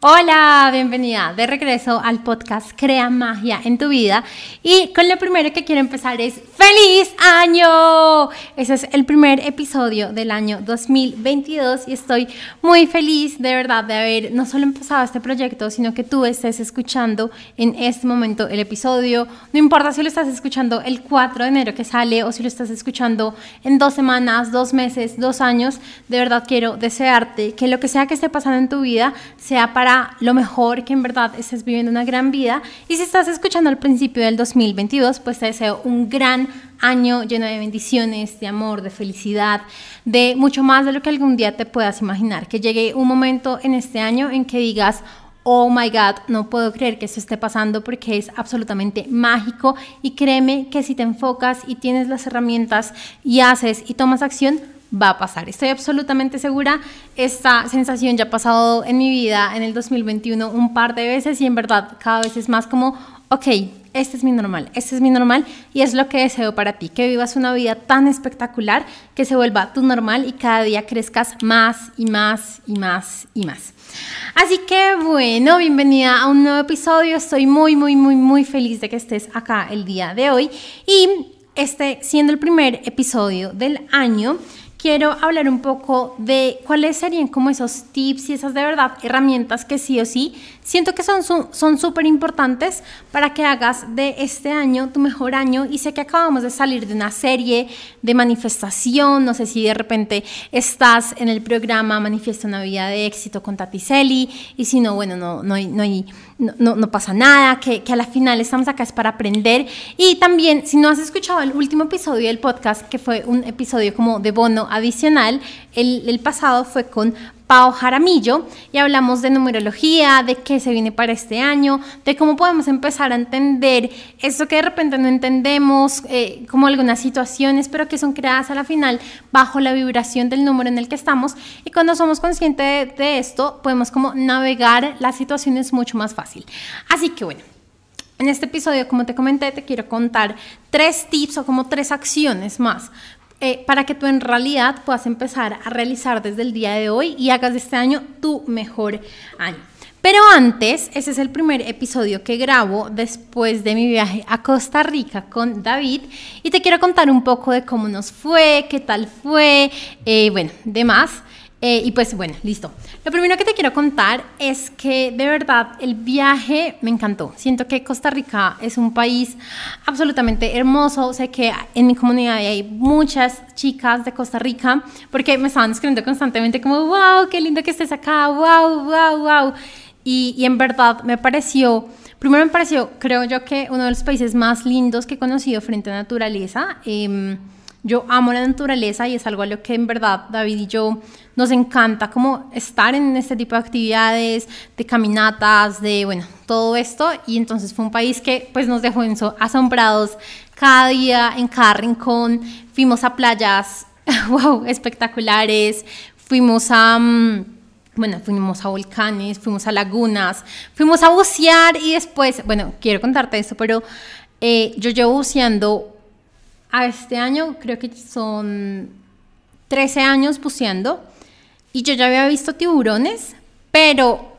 Hola, bienvenida de regreso al podcast Crea Magia en tu vida. Y con lo primero que quiero empezar es ¡Feliz año! Ese es el primer episodio del año 2022 y estoy muy feliz de verdad de haber no solo empezado este proyecto, sino que tú estés escuchando en este momento el episodio. No importa si lo estás escuchando el 4 de enero que sale o si lo estás escuchando en dos semanas, dos meses, dos años, de verdad quiero desearte que lo que sea que esté pasando en tu vida sea para lo mejor, que en verdad estés viviendo una gran vida. Y si estás escuchando al principio del 2022, pues te deseo un gran año lleno de bendiciones, de amor, de felicidad, de mucho más de lo que algún día te puedas imaginar. Que llegue un momento en este año en que digas, oh my God, no puedo creer que esto esté pasando porque es absolutamente mágico y créeme que si te enfocas y tienes las herramientas y haces y tomas acción, va a pasar. Estoy absolutamente segura. Esta sensación ya ha pasado en mi vida en el 2021 un par de veces y en verdad cada vez es más como, ok, este es mi normal, este es mi normal y es lo que deseo para ti, que vivas una vida tan espectacular que se vuelva tu normal y cada día crezcas más y más y más y más. Así que bueno, bienvenida a un nuevo episodio. Estoy muy, muy, muy, muy feliz de que estés acá el día de hoy y este siendo el primer episodio del año quiero hablar un poco de cuáles serían como esos tips y esas de verdad herramientas que sí o sí siento que son son súper importantes para que hagas de este año tu mejor año. Y sé que acabamos de salir de una serie de manifestación, no sé si de repente estás en el programa Manifiesta una vida de éxito con Tati Celi. Y si no, bueno, no, no, hay, no, hay, no, no pasa nada, que, que a la final estamos acá es para aprender y también si no has escuchado el último episodio del podcast que fue un episodio como de bono adicional. El, pasado fue con Pau Jaramillo y hablamos de numerología, de qué se viene para este año, de cómo podemos empezar a entender eso que de repente no entendemos, eh, como algunas situaciones, pero que son creadas a la final bajo la vibración del número en el que estamos. Y cuando somos conscientes de, de esto, podemos como navegar las situaciones mucho más fácil. Así que bueno. En este episodio, como te comenté, te quiero contar tres tips o como tres acciones más eh, para que tú en realidad puedas empezar a realizar desde el día de hoy y hagas de este año tu mejor año. Pero antes, ese es el primer episodio que grabo después de mi viaje a Costa Rica con David y te quiero contar un poco de cómo nos fue, qué tal fue, eh, bueno, demás. Eh, y pues bueno, listo. Lo primero que te quiero contar es que de verdad el viaje me encantó. Siento que Costa Rica es un país absolutamente hermoso. Sé que en mi comunidad hay muchas chicas de Costa Rica porque me estaban escribiendo constantemente como, wow, qué lindo que estés acá, wow, wow, wow. Y, y en verdad me pareció, primero me pareció, creo yo que uno de los países más lindos que he conocido frente a naturaleza. Eh, yo amo la naturaleza y es algo a lo que en verdad David y yo nos encanta como estar en este tipo de actividades, de caminatas, de bueno, todo esto. Y entonces fue un país que pues nos dejó asombrados cada día, en cada rincón. Fuimos a playas, wow, espectaculares. Fuimos a... Mm, bueno, fuimos a volcanes, fuimos a lagunas, fuimos a bucear y después, bueno, quiero contarte esto, pero eh, yo llevo buceando a este año creo que son 13 años buceando y yo ya había visto tiburones, pero,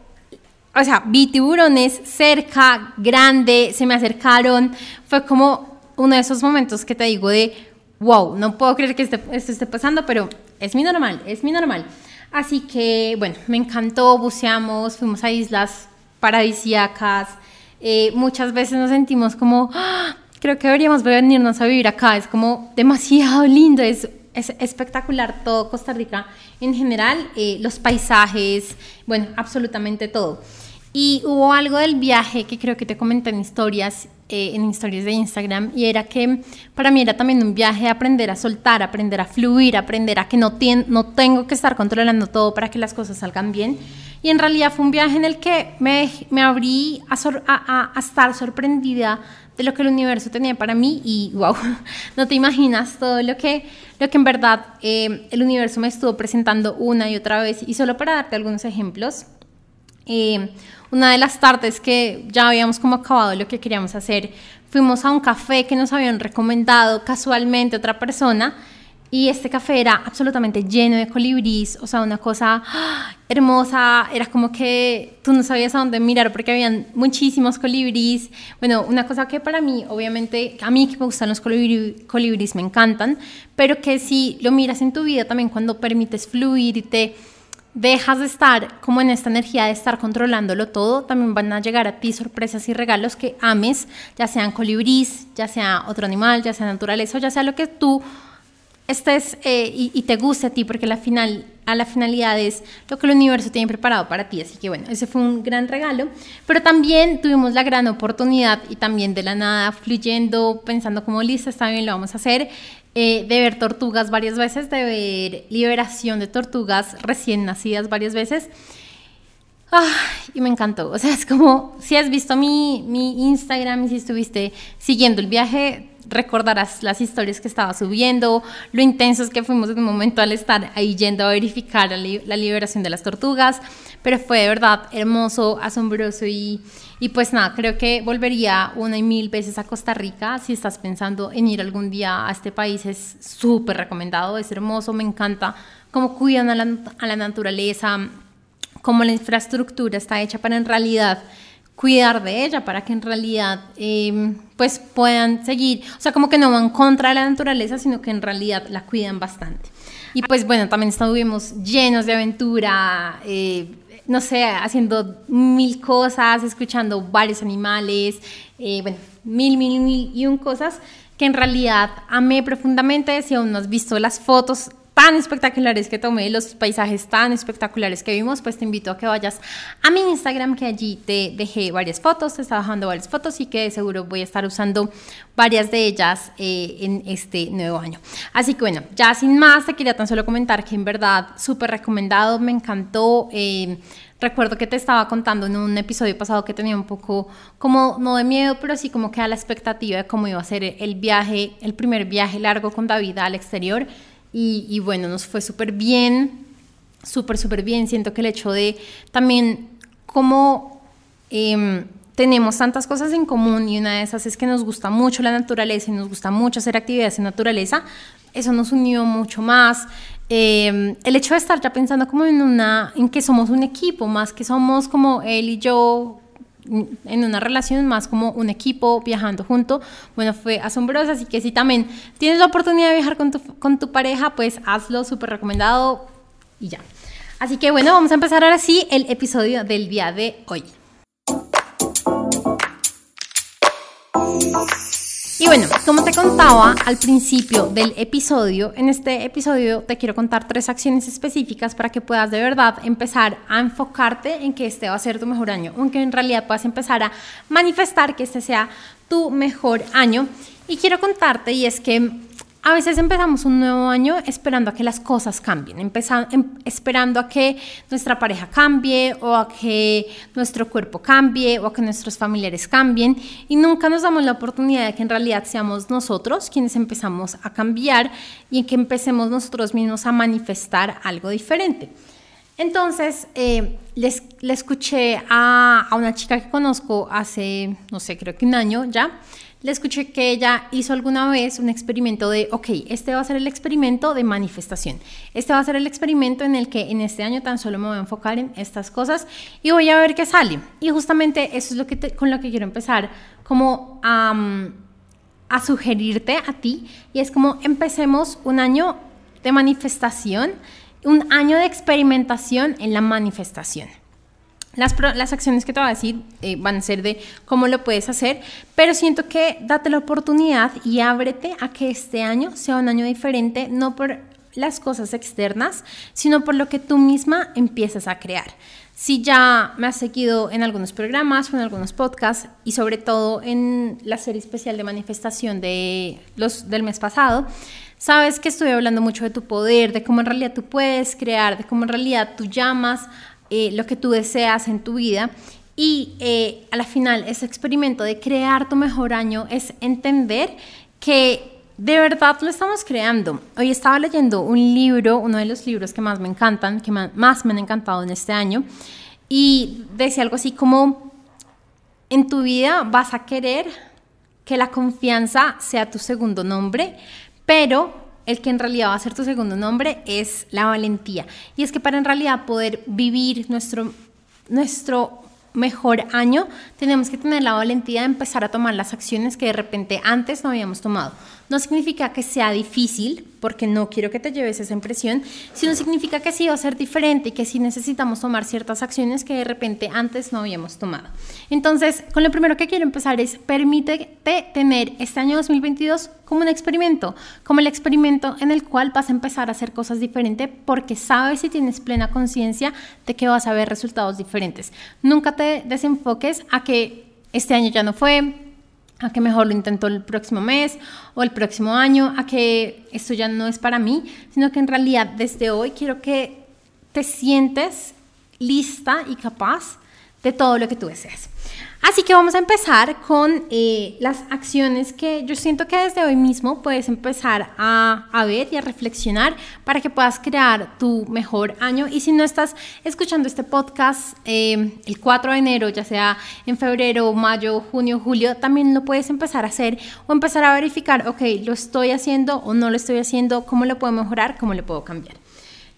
o sea, vi tiburones cerca, grande, se me acercaron, fue como uno de esos momentos que te digo de, wow, no puedo creer que esto esté pasando, pero es mi normal, es mi normal. Así que, bueno, me encantó, buceamos, fuimos a islas paradisíacas, eh, muchas veces nos sentimos como, ¡ah! Creo que deberíamos venirnos a vivir acá, es como demasiado lindo, es, es espectacular todo Costa Rica en general, eh, los paisajes, bueno, absolutamente todo. Y hubo algo del viaje que creo que te comenté en historias, eh, en historias de Instagram, y era que para mí era también un viaje de aprender a soltar, aprender a fluir, aprender a que no, no tengo que estar controlando todo para que las cosas salgan bien. Y en realidad fue un viaje en el que me, me abrí a, estar sorprendida de lo que el universo tenía para mí y wow, no te imaginas todo lo que, lo que en verdad eh, el universo me estuvo presentando una y otra vez. Y solo para darte algunos ejemplos, eh, una de las tardes que ya habíamos como acabado lo que queríamos hacer, fuimos a un café que nos habían recomendado casualmente otra persona y este café era absolutamente lleno de colibríes, o sea, una cosa ¡ah! hermosa, era como que tú no sabías a dónde mirar porque habían muchísimos colibríes. Bueno, una cosa que para mí, obviamente, a mí que me gustan los colibríes, me encantan, pero que si lo miras en tu vida también cuando permites fluir y te dejas de estar como en esta energía de estar controlándolo todo, también van a llegar a ti sorpresas y regalos que ames, ya sean colibríes, ya sea otro animal, ya sea naturaleza, ya sea lo que tú estés eh, y, te guste a ti, porque la final, a la finalidad es lo que el universo tiene preparado para ti. Así que bueno, ese fue un gran regalo. Pero también tuvimos la gran oportunidad y también de la nada, fluyendo, pensando como lista, está bien, lo vamos a hacer, eh, de ver tortugas varias veces, de ver liberación de tortugas recién nacidas varias veces. y me encantó. O sea, es como si has visto mi, mi Instagram y si estuviste siguiendo el viaje, recordarás las historias que estaba subiendo, lo intensos que fuimos en un momento al estar ahí yendo a verificar la, liberación de las tortugas, pero fue de verdad hermoso, asombroso y, y pues nada, creo que volvería una y mil veces a Costa Rica. Si estás pensando en ir algún día a este país, es súper recomendado, es hermoso, me encanta cómo cuidan a la, a la naturaleza, cómo la infraestructura está hecha para en realidad cuidar de ella para que en realidad em, pues puedan seguir, o sea, como que no van contra la naturaleza, sino que en realidad la cuidan bastante. Y pues bueno, también estuvimos llenos de aventura, eh, no sé, haciendo mil cosas, escuchando varios animales, eh, bueno, mil, mil, mil y un cosas que en realidad amé profundamente. Si aún no has visto las fotos, tan espectaculares que tomé, los paisajes tan espectaculares que vimos, pues te invito a que vayas a mi Instagram, que allí te dejé varias fotos, te estaba bajando varias fotos y que seguro voy a estar usando varias de ellas eh, en este nuevo año. Así que bueno, ya sin más, te quería tan solo comentar que en verdad súper recomendado, me encantó. Eh, recuerdo que te estaba contando en un episodio pasado que tenía un poco como, no de miedo, pero sí como que a la expectativa de cómo iba a ser el viaje, el primer viaje largo con David al exterior. Y, bueno, nos fue súper bien, súper, súper bien. Siento que el hecho de también cómo em, tenemos tantas cosas en común y una de esas es que nos gusta mucho la naturaleza y nos gusta mucho hacer actividades en naturaleza, eso nos unió mucho más. Em, el hecho de estar ya pensando como en una, en que somos un equipo, más que somos como él y yo en una relación más como un equipo viajando junto, bueno, fue asombroso, así que si también tienes la oportunidad de viajar con tu, con tu pareja, pues hazlo, súper recomendado y ya. Así que bueno, vamos a empezar ahora sí el episodio del día de hoy. Y bueno, como te contaba al principio del episodio, en este episodio te quiero contar tres acciones específicas para que puedas de verdad empezar a enfocarte en que este va a ser tu mejor año, aunque en realidad puedas empezar a manifestar que este sea tu mejor año. Y quiero contarte, y es que a veces empezamos un nuevo año esperando a que las cosas cambien, em, esperando a que nuestra pareja cambie o a que nuestro cuerpo cambie o a que nuestros familiares cambien y nunca nos damos la oportunidad de que en realidad seamos nosotros quienes empezamos a cambiar y que empecemos nosotros mismos a manifestar algo diferente. Entonces, eh, les, le escuché a, a una chica que conozco hace, no sé, creo que un año ya, le escuché que ella hizo alguna vez un experimento de, ok, este va a ser el experimento de manifestación. Este va a ser el experimento en el que en este año tan solo me voy a enfocar en estas cosas y voy a ver qué sale. Y justamente eso es lo que con lo que quiero empezar, como a sugerirte a ti. Y es como empecemos un año de manifestación, un año de experimentación en la manifestación. Las, las, acciones que te voy a decir eh, van a ser de cómo lo puedes hacer, pero siento que date la oportunidad y ábrete a que este año sea un año diferente, no por las cosas externas, sino por lo que tú misma empiezas a crear. Si ya me has seguido en algunos programas o en algunos podcasts y sobre todo en la serie especial de manifestación de los, del mes pasado, sabes que estoy hablando mucho de tu poder, de cómo en realidad tú puedes crear, de cómo en realidad tú llamas eh, lo que tú deseas en tu vida. Y eh, a la final, ese experimento de crear tu mejor año es entender que de verdad lo estamos creando. Hoy estaba leyendo un libro, uno de los libros que más me encantan, que más me han encantado en este año, y decía algo así como, en tu vida vas a querer que la confianza sea tu segundo nombre, pero el que en realidad va a ser tu segundo nombre es la valentía. Y es que para en realidad poder vivir nuestro, nuestro mejor año, tenemos que tener la valentía de empezar a tomar las acciones que de repente antes no habíamos tomado. No significa que sea difícil, porque no quiero que te lleves esa impresión, sino significa que sí va a ser diferente y que sí necesitamos tomar ciertas acciones que de repente antes no habíamos tomado. Entonces, con lo primero que quiero empezar es permítete tener este año 2022 como un experimento, como el experimento en el cual vas a empezar a hacer cosas diferentes porque sabes y tienes plena conciencia de que vas a ver resultados diferentes. Nunca te desenfoques a que este año ya no fue, a que mejor lo intento el próximo mes o el próximo año, a que esto ya no es para mí, sino que en realidad desde hoy quiero que te sientes lista y capaz de todo lo que tú deseas. Así que vamos a empezar con eh, las acciones que yo siento que desde hoy mismo puedes empezar a, a, ver y a reflexionar para que puedas crear tu mejor año. Y si no estás escuchando este podcast eh, el 4 de enero, ya sea en febrero, mayo, junio, julio, también lo puedes empezar a hacer o empezar a verificar, ok, lo estoy haciendo o no lo estoy haciendo, cómo lo puedo mejorar, cómo lo puedo cambiar.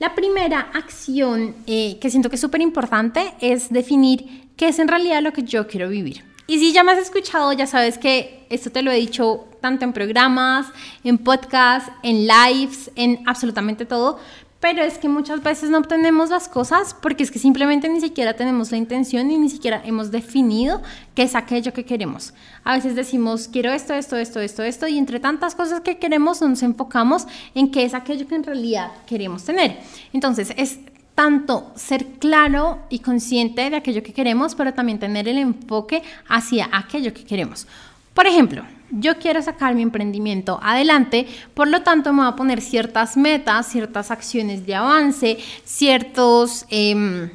La primera acción eh, que siento que es súper importante es definir qué es en realidad lo que yo quiero vivir. Y si ya me has escuchado, ya sabes que esto te lo he dicho tanto en programas, en podcasts, en lives, en absolutamente todo, pero es que muchas veces no obtenemos las cosas porque es que simplemente ni siquiera tenemos la intención y ni siquiera hemos definido qué es aquello que queremos. A veces decimos, quiero esto, esto, esto, esto, esto, y entre tantas cosas que queremos nos enfocamos en qué es aquello que en realidad queremos tener. Entonces, es tanto ser claro y consciente de aquello que queremos, pero también tener el enfoque hacia aquello que queremos. Por ejemplo, yo quiero sacar mi emprendimiento adelante, por lo tanto me voy a poner ciertas metas, ciertas acciones de avance, ciertos, em,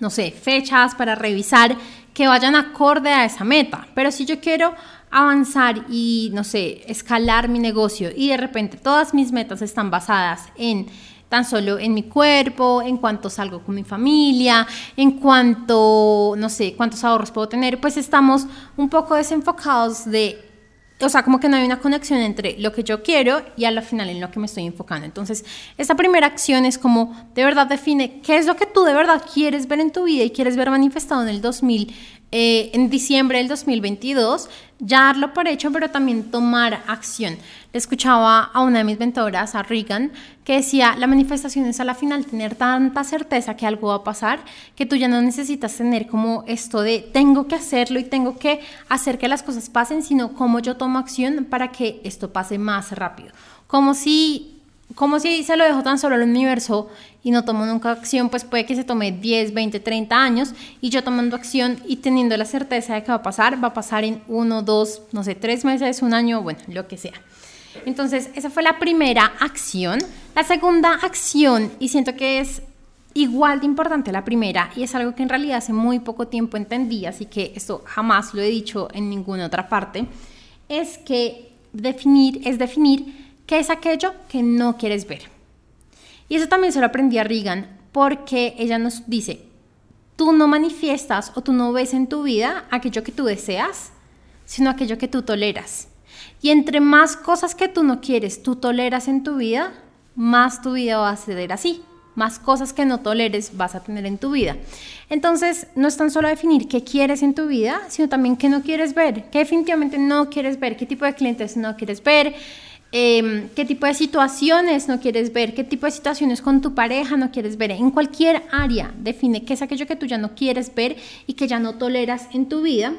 no sé, fechas para revisar que vayan acorde a esa meta. Pero si yo quiero avanzar y, no sé, escalar mi negocio y de repente todas mis metas están basadas en tan solo en mi cuerpo, en cuanto salgo con mi familia, en cuanto, no sé, cuántos ahorros puedo tener, pues estamos un poco desenfocados de o sea, como que no hay una conexión entre lo que yo quiero y a la final en lo que me estoy enfocando. Entonces, esta primera acción es como de verdad define qué es lo que tú de verdad quieres ver en tu vida y quieres ver manifestado en el 2000, eh, en diciembre del 2022, ya darlo por hecho, pero también tomar acción. Le escuchaba a una de mis mentoras, a Regan, que decía, la manifestación es a la final tener tanta certeza que algo va a pasar, que tú ya no necesitas tener como esto de tengo que hacerlo y tengo que hacer que las cosas pasen, sino cómo yo tomo acción para que esto pase más rápido. Como si como si se lo dejo tan solo al universo y no tomo nunca acción, pues puede que se tome 10, 20, 30 años y yo tomando acción y teniendo la certeza de que va a pasar, va a pasar en uno, dos, no sé, tres meses, un año, bueno, lo que sea. Entonces, esa fue la primera acción. La segunda acción, y siento que es igual de importante la primera, y es algo que en realidad hace muy poco tiempo entendí, así que esto jamás lo he dicho en ninguna otra parte, es que definir, es definir qué es aquello que no quieres ver. Y eso también se lo aprendí a Regan, porque ella nos dice, tú no manifiestas o tú no ves en tu vida aquello que tú deseas, sino aquello que tú toleras. Y entre más cosas que tú no quieres, tú toleras en tu vida, más tu vida va a ser así. Más cosas que no toleres vas a tener en tu vida. Entonces, no es tan solo definir qué quieres en tu vida, sino también qué no quieres ver, qué definitivamente no quieres ver, qué tipo de clientes no quieres ver, Em, qué tipo de situaciones no quieres ver, qué tipo de situaciones con tu pareja no quieres ver. En cualquier área define qué es aquello que tú ya no quieres ver y que ya no toleras en tu vida.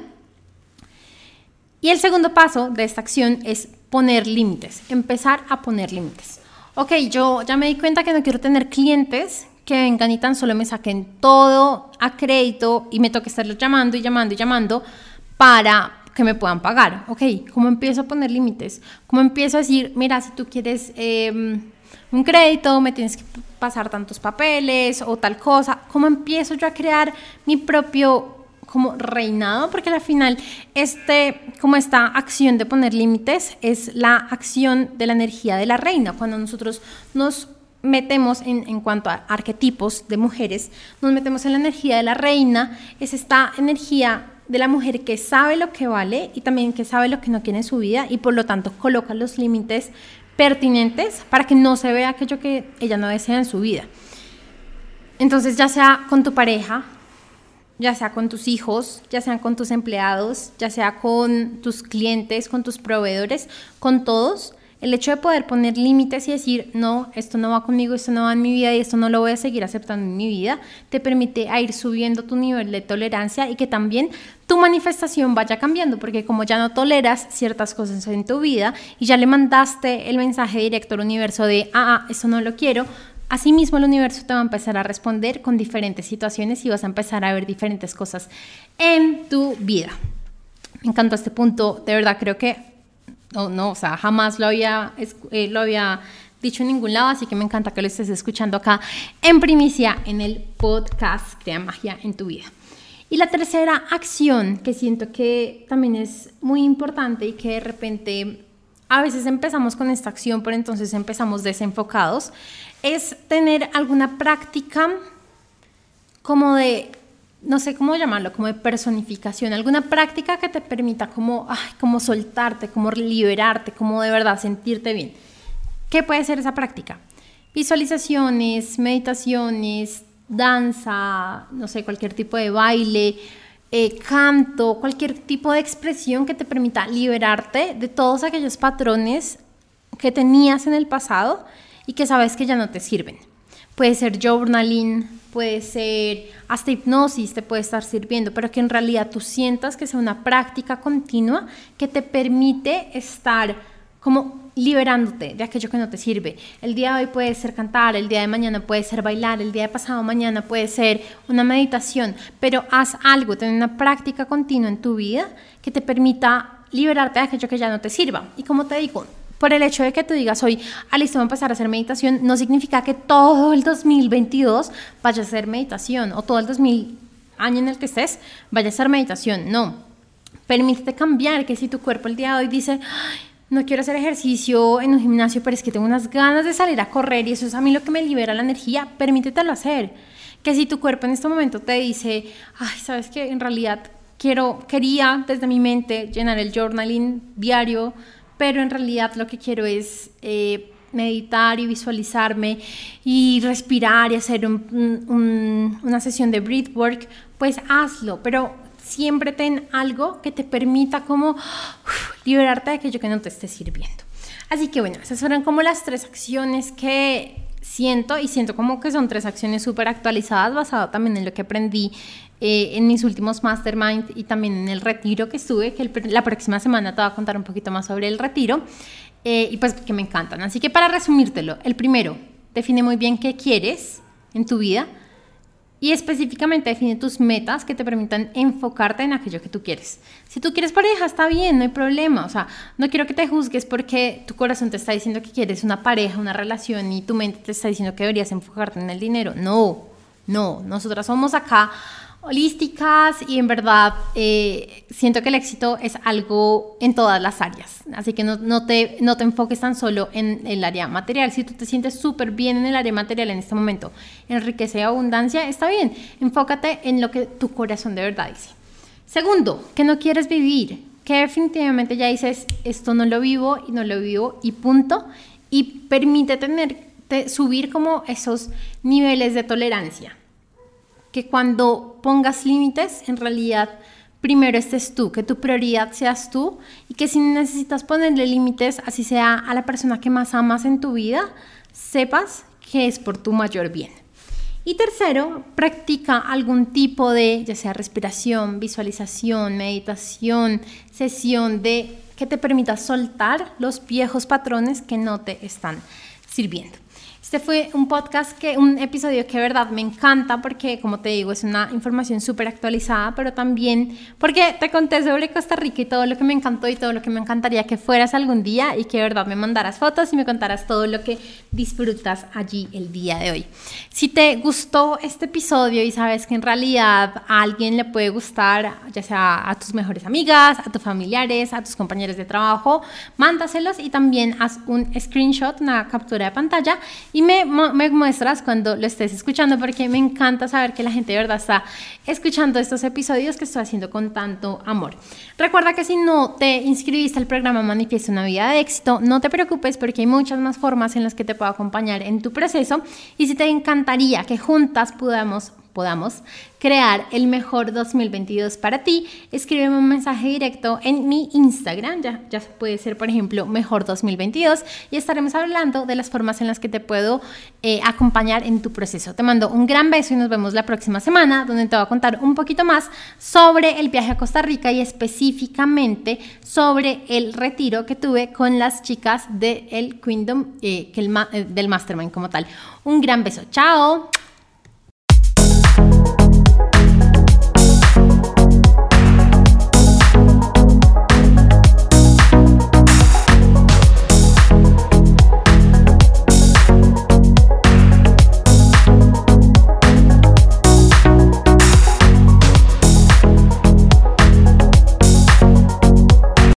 Y el segundo paso de esta acción es poner límites, empezar a poner límites. Ok, yo ya me di cuenta que no quiero tener clientes que vengan y tan solo me saquen todo a crédito y me toque estarlos llamando y llamando y llamando para que me puedan pagar. Ok, ¿cómo empiezo a poner límites? ¿Cómo empiezo a decir, mira, si tú quieres em, un crédito, me tienes que pasar tantos papeles o tal cosa? ¿Cómo empiezo yo a crear mi propio como reinado, porque al final este, como esta acción de poner límites es la acción de la energía de la reina. Cuando nosotros nos metemos en, en, cuanto a arquetipos de mujeres, nos metemos en la energía de la reina, es esta energía de la mujer que sabe lo que vale y también que sabe lo que no quiere en su vida y por lo tanto coloca los límites pertinentes para que no se vea aquello que ella no desea en su vida. Entonces, ya sea con tu pareja, ya sea con tus hijos, ya sea con tus empleados, ya sea con tus clientes, con tus proveedores, con todos, el hecho de poder poner límites y decir, no, esto no va conmigo, esto no va en mi vida y esto no lo voy a seguir aceptando en mi vida, te permite a ir subiendo tu nivel de tolerancia y que también tu manifestación vaya cambiando, porque como ya no toleras ciertas cosas en tu vida y ya le mandaste el mensaje directo al universo de, ah, ah esto no lo quiero, Asimismo, el universo te va a empezar a responder con diferentes situaciones y vas a empezar a ver diferentes cosas en tu vida. Me encantó este punto, de verdad creo que no, no, o sea, jamás lo había, eh, lo había dicho en ningún lado, así que me encanta que lo estés escuchando acá en primicia en el podcast Crea Magia en tu vida. Y la tercera acción que siento que también es muy importante y que de repente a veces empezamos con esta acción, pero entonces empezamos desenfocados, es tener alguna práctica como de no sé cómo llamarlo, como de personificación, alguna práctica que te permita como, como soltarte, como liberarte, como de verdad sentirte bien. ¿Qué puede ser esa práctica? Visualizaciones, meditaciones, danza, no sé, cualquier tipo de baile, eh, canto, cualquier tipo de expresión que te permita liberarte de todos aquellos patrones que tenías en el pasado y que sabes que ya no te sirven. Puede ser journaling, puede ser hasta hipnosis te puede estar sirviendo, pero que en realidad tú sientas que sea una práctica continua que te permite estar como liberándote de aquello que no te sirve. El día de hoy puede ser cantar, el día de mañana puede ser bailar, el día de pasado mañana puede ser una meditación, pero haz algo, ten una práctica continua en tu vida que te permita liberarte de aquello que ya no te sirva. Y como te digo, por el hecho de que tú digas hoy, listo, voy a empezar a hacer meditación, no significa que todo el 2022 vaya a ser meditación o todo el 2000 año en el que estés vaya a ser meditación. No. Permítete cambiar, que si tu cuerpo el día de hoy dice, no quiero hacer ejercicio en un gimnasio, pero es que tengo unas ganas de salir a correr y eso es a mí lo que me libera la energía, permítetelo hacer. Que si tu cuerpo en este momento te dice, ay, sabes que en realidad quiero, quería desde mi mente llenar el journaling diario, pero en realidad lo que quiero es eh, meditar y visualizarme y respirar y hacer una sesión de breathwork, pues hazlo, pero siempre ten algo que te permita como liberarte de aquello que no te esté sirviendo. Así que bueno, esas fueron como las tres acciones que siento y siento como que son tres acciones súper actualizadas basado también en lo que aprendí eh, en mis últimos mastermind y también en el retiro que estuve, que la próxima semana te voy a contar un poquito más sobre el retiro eh, y pues que me encantan. Así que para resumírtelo, el primero, define muy bien qué quieres en tu vida y específicamente define tus metas que te permitan enfocarte en aquello que tú quieres. Si tú quieres pareja, está bien, no hay problema. O sea, no quiero que te juzgues porque tu corazón te está diciendo que quieres una pareja, una relación y tu mente te está diciendo que deberías enfocarte en el dinero. No, no, nosotras somos acá holísticas y en verdad eh, siento que el éxito es algo en todas las áreas. Así que no, no, te, no te enfoques tan solo en el área material. Si tú te sientes súper bien en el área material en este momento, en riqueza y abundancia, está bien. Enfócate en lo que tu corazón de verdad dice. Segundo, que no quieres vivir, que definitivamente ya dices, esto no lo vivo y no lo vivo y punto. Y permite tener, subir como esos niveles de tolerancia que cuando pongas límites, en realidad primero estés tú, que tu prioridad seas tú y que si necesitas ponerle límites, así sea a la persona que más amas en tu vida, sepas que es por tu mayor bien. Y tercero, practica algún tipo de, ya sea respiración, visualización, meditación, sesión de que te permita soltar los viejos patrones que no te están sirviendo. Este fue un podcast, que, un episodio que de verdad me encanta porque, como te digo, es una información súper actualizada, pero también porque te conté sobre Costa Rica y todo lo que me encantó y todo lo que me encantaría que fueras algún día y que de verdad me mandaras fotos y me contaras todo lo que disfrutas allí el día de hoy. Si te gustó este episodio y sabes que en realidad a alguien le puede gustar, ya sea a tus mejores amigas, a tus familiares, a tus compañeros de trabajo, mándaselos y también haz un screenshot, una captura de pantalla y me, me muestras cuando lo estés escuchando porque me encanta saber que la gente de verdad está escuchando estos episodios que estoy haciendo con tanto amor. Recuerda que si no te inscribiste al programa Manifiesta una vida de éxito, no te preocupes porque hay muchas más formas en las que te puedo acompañar en tu proceso y si te encantaría que juntas podamos podamos crear el mejor 2022 para ti, escríbeme un mensaje directo en mi Instagram, ya, ya puede ser por ejemplo mejor 2022 y estaremos hablando de las formas en las que te puedo eh, acompañar en tu proceso. Te mando un gran beso y nos vemos la próxima semana donde te voy a contar un poquito más sobre el viaje a Costa Rica y específicamente sobre el retiro que tuve con las chicas del Kingdom, eh, que el, eh, del Mastermind como tal. Un gran beso, chao.